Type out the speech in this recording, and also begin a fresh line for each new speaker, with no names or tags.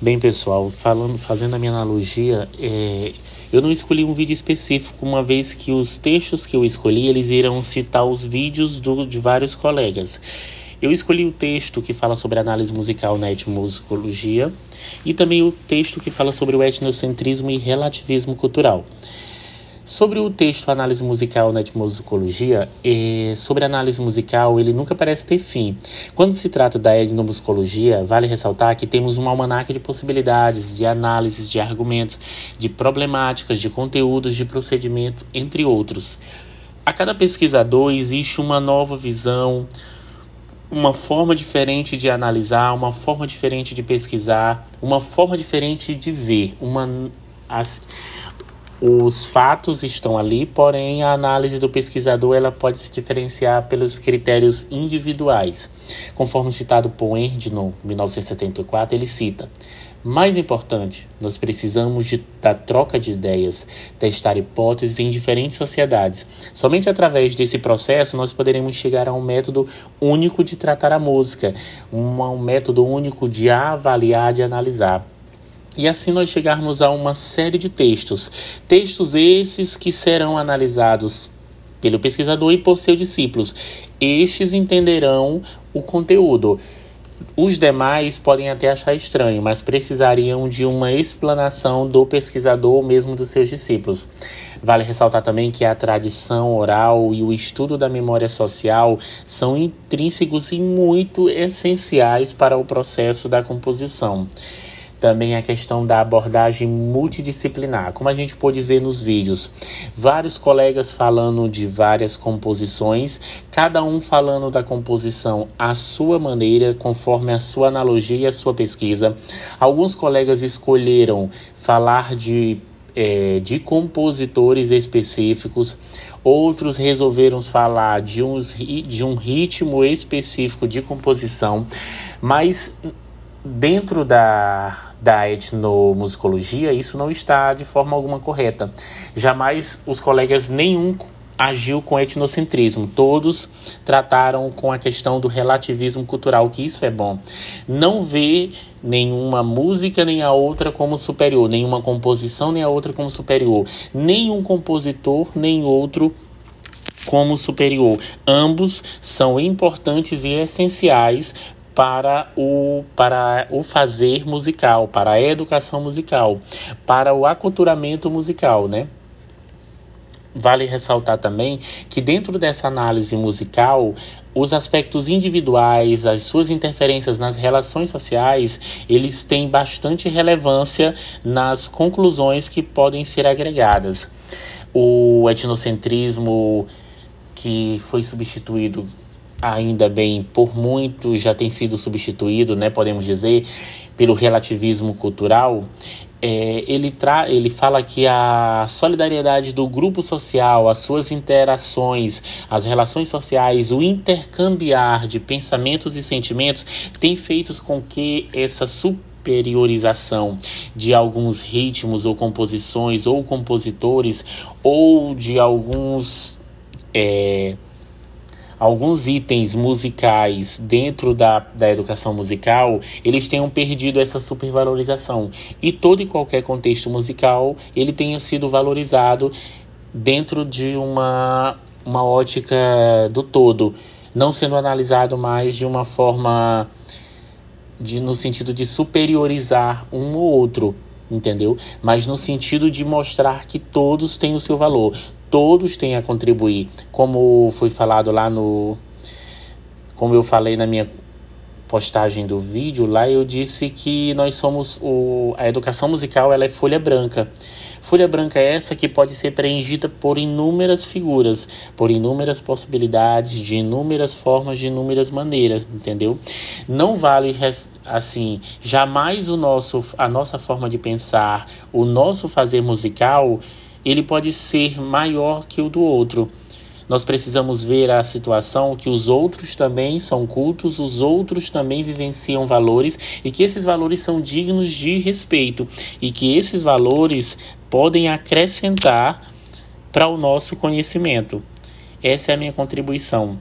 Bem, pessoal, falando, fazendo a minha analogia, é, eu não escolhi um vídeo específico, uma vez que os textos que eu escolhi, eles irão citar os vídeos do, de vários colegas. Eu escolhi o texto que fala sobre análise musical na etnomusicologia e também o texto que fala sobre o etnocentrismo e relativismo cultural. Sobre o texto Análise Musical na Etnomusicologia, é, sobre análise musical, ele nunca parece ter fim. Quando se trata da etnomusicologia, vale ressaltar que temos um almanaque de possibilidades, de análises, de argumentos, de problemáticas, de conteúdos, de procedimento, entre outros. A cada pesquisador existe uma nova visão, uma forma diferente de analisar, uma forma diferente de pesquisar, uma forma diferente de ver, uma os fatos estão ali, porém a análise do pesquisador ela pode se diferenciar pelos critérios individuais. Conforme citado por Henry no 1974, ele cita: mais importante, nós precisamos de, da troca de ideias, testar hipóteses em diferentes sociedades. Somente através desse processo nós poderemos chegar a um método único de tratar a música, um, um método único de avaliar, de analisar. E assim nós chegarmos a uma série de textos. Textos esses que serão analisados pelo pesquisador e por seus discípulos. Estes entenderão o conteúdo. Os demais podem até achar estranho, mas precisariam de uma explanação do pesquisador ou mesmo dos seus discípulos. Vale ressaltar também que a tradição oral e o estudo da memória social são intrínsecos e muito essenciais para o processo da composição também a questão da abordagem multidisciplinar. Como a gente pôde ver nos vídeos, vários colegas falando de várias composições, cada um falando da composição à sua maneira, conforme a sua analogia e a sua pesquisa. Alguns colegas escolheram falar de é, de compositores específicos, outros resolveram falar de, uns, de um ritmo específico de composição, mas dentro da da etnomusicologia, isso não está de forma alguma correta. Jamais os colegas nenhum agiu com etnocentrismo. Todos trataram com a questão do relativismo cultural, que isso é bom. Não vê nenhuma música nem a outra como superior, nenhuma composição nem a outra como superior, nenhum compositor nem outro como superior. Ambos são importantes e essenciais para o, para o fazer musical, para a educação musical, para o aculturamento musical, né? Vale ressaltar também que dentro dessa análise musical, os aspectos individuais, as suas interferências nas relações sociais, eles têm bastante relevância nas conclusões que podem ser agregadas. O etnocentrismo que foi substituído ainda bem por muito já tem sido substituído, né, podemos dizer, pelo relativismo cultural, é, ele, tra ele fala que a solidariedade do grupo social, as suas interações, as relações sociais, o intercambiar de pensamentos e sentimentos tem feito com que essa superiorização de alguns ritmos ou composições ou compositores ou de alguns. É, alguns itens musicais dentro da, da educação musical, eles tenham perdido essa supervalorização. E todo e qualquer contexto musical, ele tenha sido valorizado dentro de uma, uma ótica do todo, não sendo analisado mais de uma forma de, no sentido de superiorizar um ou outro, entendeu? Mas no sentido de mostrar que todos têm o seu valor, todos têm a contribuir. Como foi falado lá no. Como eu falei na minha postagem do vídeo, lá eu disse que nós somos. O, a educação musical ela é folha branca. Folha branca é essa que pode ser preenchida por inúmeras figuras, por inúmeras possibilidades, de inúmeras formas, de inúmeras maneiras, entendeu? Não vale assim, jamais o nosso a nossa forma de pensar, o nosso fazer musical ele pode ser maior que o do outro. Nós precisamos ver a situação que os outros também são cultos, os outros também vivenciam valores e que esses valores são dignos de respeito e que esses valores podem acrescentar para o nosso conhecimento. Essa é a minha contribuição.